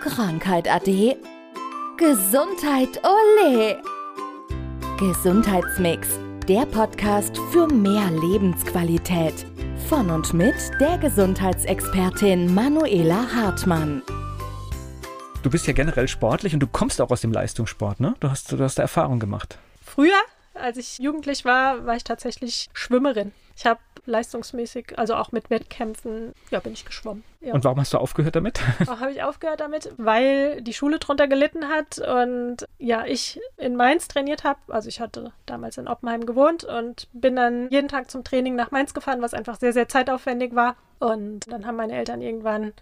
Krankheit ade. Gesundheit ole. Gesundheitsmix, der Podcast für mehr Lebensqualität. Von und mit der Gesundheitsexpertin Manuela Hartmann. Du bist ja generell sportlich und du kommst auch aus dem Leistungssport, ne? Du hast, du hast da Erfahrung gemacht. Früher, als ich jugendlich war, war ich tatsächlich Schwimmerin. Ich habe leistungsmäßig, also auch mit Wettkämpfen, ja, bin ich geschwommen. Ja. Und warum hast du aufgehört damit? Auch habe ich aufgehört damit, weil die Schule drunter gelitten hat und ja, ich in Mainz trainiert habe. Also ich hatte damals in Oppenheim gewohnt und bin dann jeden Tag zum Training nach Mainz gefahren, was einfach sehr, sehr zeitaufwendig war. Und dann haben meine Eltern irgendwann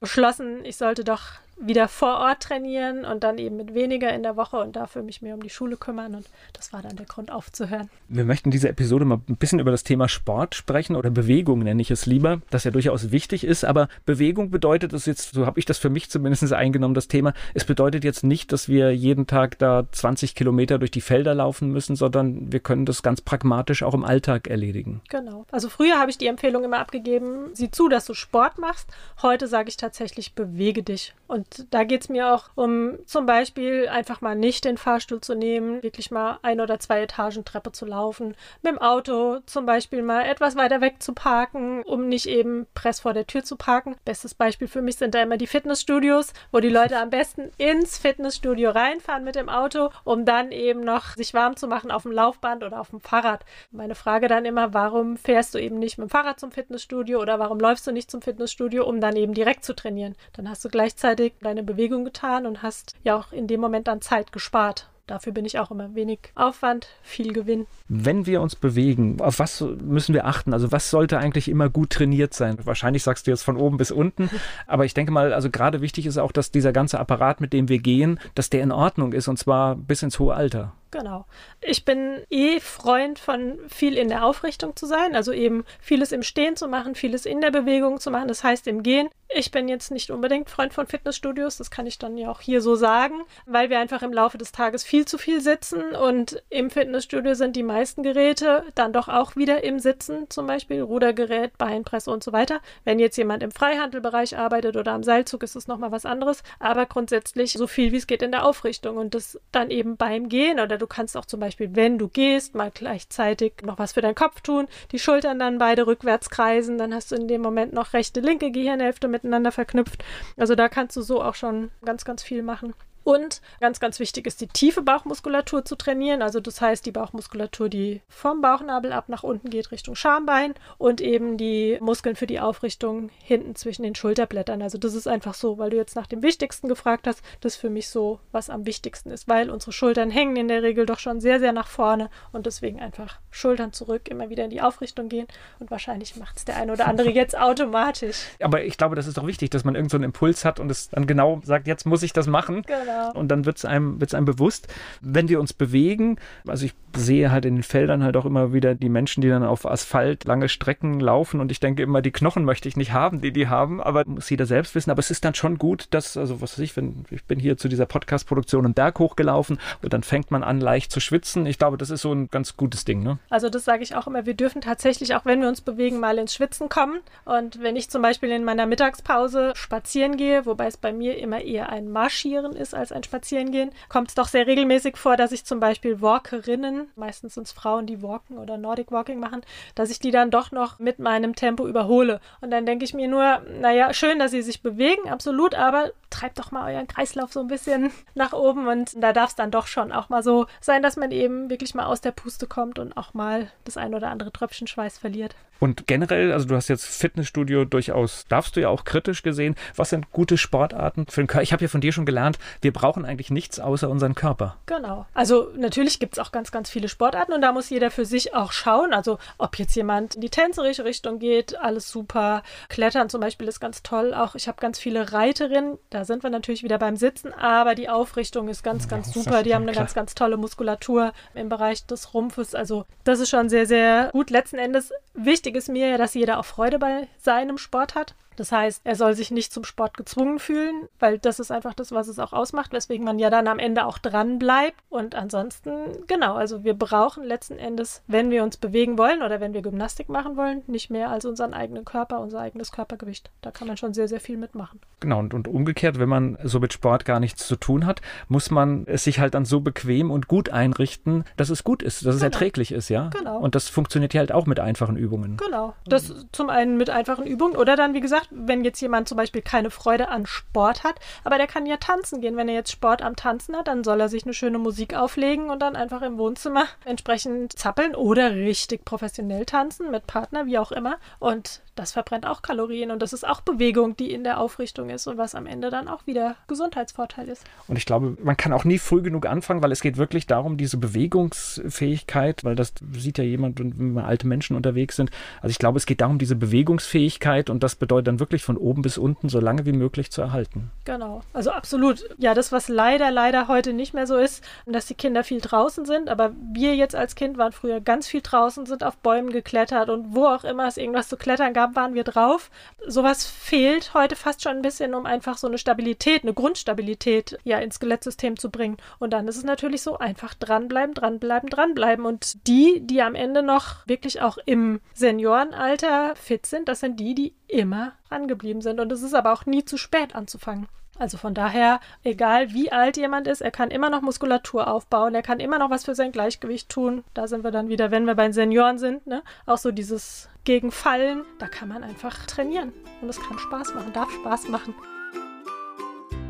beschlossen, ich sollte doch wieder vor Ort trainieren und dann eben mit weniger in der Woche und dafür mich mehr um die Schule kümmern. Und das war dann der Grund aufzuhören. Wir möchten diese Episode mal ein bisschen über das Thema Sport sprechen oder Bewegung nenne ich es lieber, das ja durchaus wichtig ist. Aber Bewegung bedeutet es jetzt, so habe ich das für mich zumindest eingenommen, das Thema, es bedeutet jetzt nicht, dass wir jeden Tag da 20 Kilometer durch die Felder laufen müssen, sondern wir können das ganz pragmatisch auch im Alltag erledigen. Genau. Also früher habe ich die Empfehlung immer abgegeben, sieh zu, dass du Sport machst. Heute sage ich tatsächlich, bewege dich. Und da geht es mir auch um zum Beispiel einfach mal nicht den Fahrstuhl zu nehmen, wirklich mal ein oder zwei Etagen Treppe zu laufen, mit dem Auto zum Beispiel mal etwas weiter weg zu parken, um nicht eben press vor der Tür zu parken. Bestes Beispiel für mich sind da immer die Fitnessstudios, wo die Leute am besten ins Fitnessstudio reinfahren mit dem Auto, um dann eben noch sich warm zu machen auf dem Laufband oder auf dem Fahrrad. Meine Frage dann immer, warum fährst du eben nicht mit dem Fahrrad zum Fitnessstudio oder warum läufst du nicht zum Fitnessstudio, um dann eben direkt zu trainieren? Dann hast du gleichzeitig deine Bewegung getan und hast ja auch in dem Moment dann Zeit gespart. Dafür bin ich auch immer wenig Aufwand, viel Gewinn. Wenn wir uns bewegen, auf was müssen wir achten? Also was sollte eigentlich immer gut trainiert sein? Wahrscheinlich sagst du jetzt von oben bis unten, aber ich denke mal, also gerade wichtig ist auch, dass dieser ganze Apparat, mit dem wir gehen, dass der in Ordnung ist und zwar bis ins hohe Alter. Genau. Ich bin eh Freund von viel in der Aufrichtung zu sein, also eben vieles im Stehen zu machen, vieles in der Bewegung zu machen, das heißt im Gehen. Ich bin jetzt nicht unbedingt Freund von Fitnessstudios, das kann ich dann ja auch hier so sagen, weil wir einfach im Laufe des Tages viel zu viel sitzen und im Fitnessstudio sind die meisten Geräte dann doch auch wieder im Sitzen, zum Beispiel Rudergerät, Beinpresse und so weiter. Wenn jetzt jemand im Freihandelbereich arbeitet oder am Seilzug, ist es nochmal was anderes, aber grundsätzlich so viel wie es geht in der Aufrichtung und das dann eben beim Gehen oder du kannst auch zum Beispiel, wenn du gehst, mal gleichzeitig noch was für deinen Kopf tun, die Schultern dann beide rückwärts kreisen, dann hast du in dem Moment noch rechte, linke Gehirnhälfte miteinander verknüpft. Also da kannst du so auch schon ganz, ganz viel machen. Und ganz, ganz wichtig ist die tiefe Bauchmuskulatur zu trainieren. Also das heißt die Bauchmuskulatur, die vom Bauchnabel ab nach unten geht Richtung Schambein und eben die Muskeln für die Aufrichtung hinten zwischen den Schulterblättern. Also das ist einfach so, weil du jetzt nach dem Wichtigsten gefragt hast, das ist für mich so, was am wichtigsten ist, weil unsere Schultern hängen in der Regel doch schon sehr, sehr nach vorne und deswegen einfach Schultern zurück, immer wieder in die Aufrichtung gehen und wahrscheinlich macht es der eine oder andere jetzt automatisch. Aber ich glaube, das ist doch wichtig, dass man irgendeinen so Impuls hat und es dann genau sagt, jetzt muss ich das machen. Genau. Und dann wird es einem, wird's einem bewusst, wenn wir uns bewegen, also ich sehe halt in den Feldern halt auch immer wieder die Menschen, die dann auf Asphalt lange Strecken laufen und ich denke immer, die Knochen möchte ich nicht haben, die die haben, aber muss jeder selbst wissen. Aber es ist dann schon gut, dass, also was weiß ich, wenn, ich bin hier zu dieser Podcast-Produktion einen Berg hochgelaufen und dann fängt man an leicht zu schwitzen. Ich glaube, das ist so ein ganz gutes Ding, ne? Also das sage ich auch immer, wir dürfen tatsächlich, auch wenn wir uns bewegen, mal ins Schwitzen kommen. Und wenn ich zum Beispiel in meiner Mittagspause spazieren gehe, wobei es bei mir immer eher ein Marschieren ist als ein Spazierengehen, kommt es doch sehr regelmäßig vor, dass ich zum Beispiel Walkerinnen, meistens sind es Frauen, die walken oder Nordic Walking machen, dass ich die dann doch noch mit meinem Tempo überhole. Und dann denke ich mir nur, naja, schön, dass sie sich bewegen, absolut, aber treibt doch mal euren Kreislauf so ein bisschen nach oben und da darf es dann doch schon auch mal so sein, dass man eben wirklich mal aus der Puste kommt und auch mal das ein oder andere Tröpfchen Schweiß verliert. Und generell, also du hast jetzt Fitnessstudio durchaus, darfst du ja auch kritisch gesehen. Was sind gute Sportarten für den Körper? Ich habe ja von dir schon gelernt, wir brauchen eigentlich nichts außer unseren Körper. Genau. Also natürlich gibt es auch ganz, ganz viele Sportarten und da muss jeder für sich auch schauen. Also ob jetzt jemand in die tänzerische Richtung geht, alles super. Klettern zum Beispiel ist ganz toll. Auch ich habe ganz viele Reiterinnen, da sind wir natürlich wieder beim Sitzen, aber die Aufrichtung ist ganz, ganz ja, super. Die haben eine klar. ganz, ganz tolle Muskulatur im Bereich des Rumpfes. Also das ist schon sehr, sehr gut. Letzten Endes wichtig ist mir ja, dass jeder auch Freude bei seinem Sport hat. Das heißt, er soll sich nicht zum Sport gezwungen fühlen, weil das ist einfach das, was es auch ausmacht, weswegen man ja dann am Ende auch dran bleibt. Und ansonsten, genau, also wir brauchen letzten Endes, wenn wir uns bewegen wollen oder wenn wir Gymnastik machen wollen, nicht mehr als unseren eigenen Körper, unser eigenes Körpergewicht. Da kann man schon sehr, sehr viel mitmachen. Genau, und, und umgekehrt, wenn man so mit Sport gar nichts zu tun hat, muss man es sich halt dann so bequem und gut einrichten, dass es gut ist, dass es genau. erträglich ist, ja? Genau. Und das funktioniert ja halt auch mit einfachen Übungen. Genau. Das zum einen mit einfachen Übungen oder dann, wie gesagt, wenn jetzt jemand zum Beispiel keine Freude an Sport hat, aber der kann ja tanzen gehen. Wenn er jetzt Sport am Tanzen hat, dann soll er sich eine schöne Musik auflegen und dann einfach im Wohnzimmer entsprechend zappeln oder richtig professionell tanzen mit Partner, wie auch immer. Und das verbrennt auch Kalorien und das ist auch Bewegung, die in der Aufrichtung ist und was am Ende dann auch wieder Gesundheitsvorteil ist. Und ich glaube, man kann auch nie früh genug anfangen, weil es geht wirklich darum, diese Bewegungsfähigkeit, weil das sieht ja jemand, wenn wir alte Menschen unterwegs sind. Also ich glaube, es geht darum, diese Bewegungsfähigkeit und das bedeutet dann wirklich von oben bis unten so lange wie möglich zu erhalten. Genau, also absolut. Ja, das, was leider, leider heute nicht mehr so ist, dass die Kinder viel draußen sind, aber wir jetzt als Kind waren früher ganz viel draußen, sind auf Bäumen geklettert und wo auch immer es irgendwas zu klettern gab, waren wir drauf. Sowas fehlt heute fast schon ein bisschen, um einfach so eine Stabilität, eine Grundstabilität ja ins Skelettsystem zu bringen. Und dann ist es natürlich so einfach dranbleiben, dranbleiben, dranbleiben. Und die, die am Ende noch wirklich auch im Seniorenalter fit sind, das sind die, die immer angeblieben sind. Und es ist aber auch nie zu spät anzufangen. Also von daher, egal wie alt jemand ist, er kann immer noch Muskulatur aufbauen, er kann immer noch was für sein Gleichgewicht tun. Da sind wir dann wieder, wenn wir bei den Senioren sind, ne? Auch so dieses Gegenfallen, da kann man einfach trainieren. Und es kann Spaß machen, darf Spaß machen.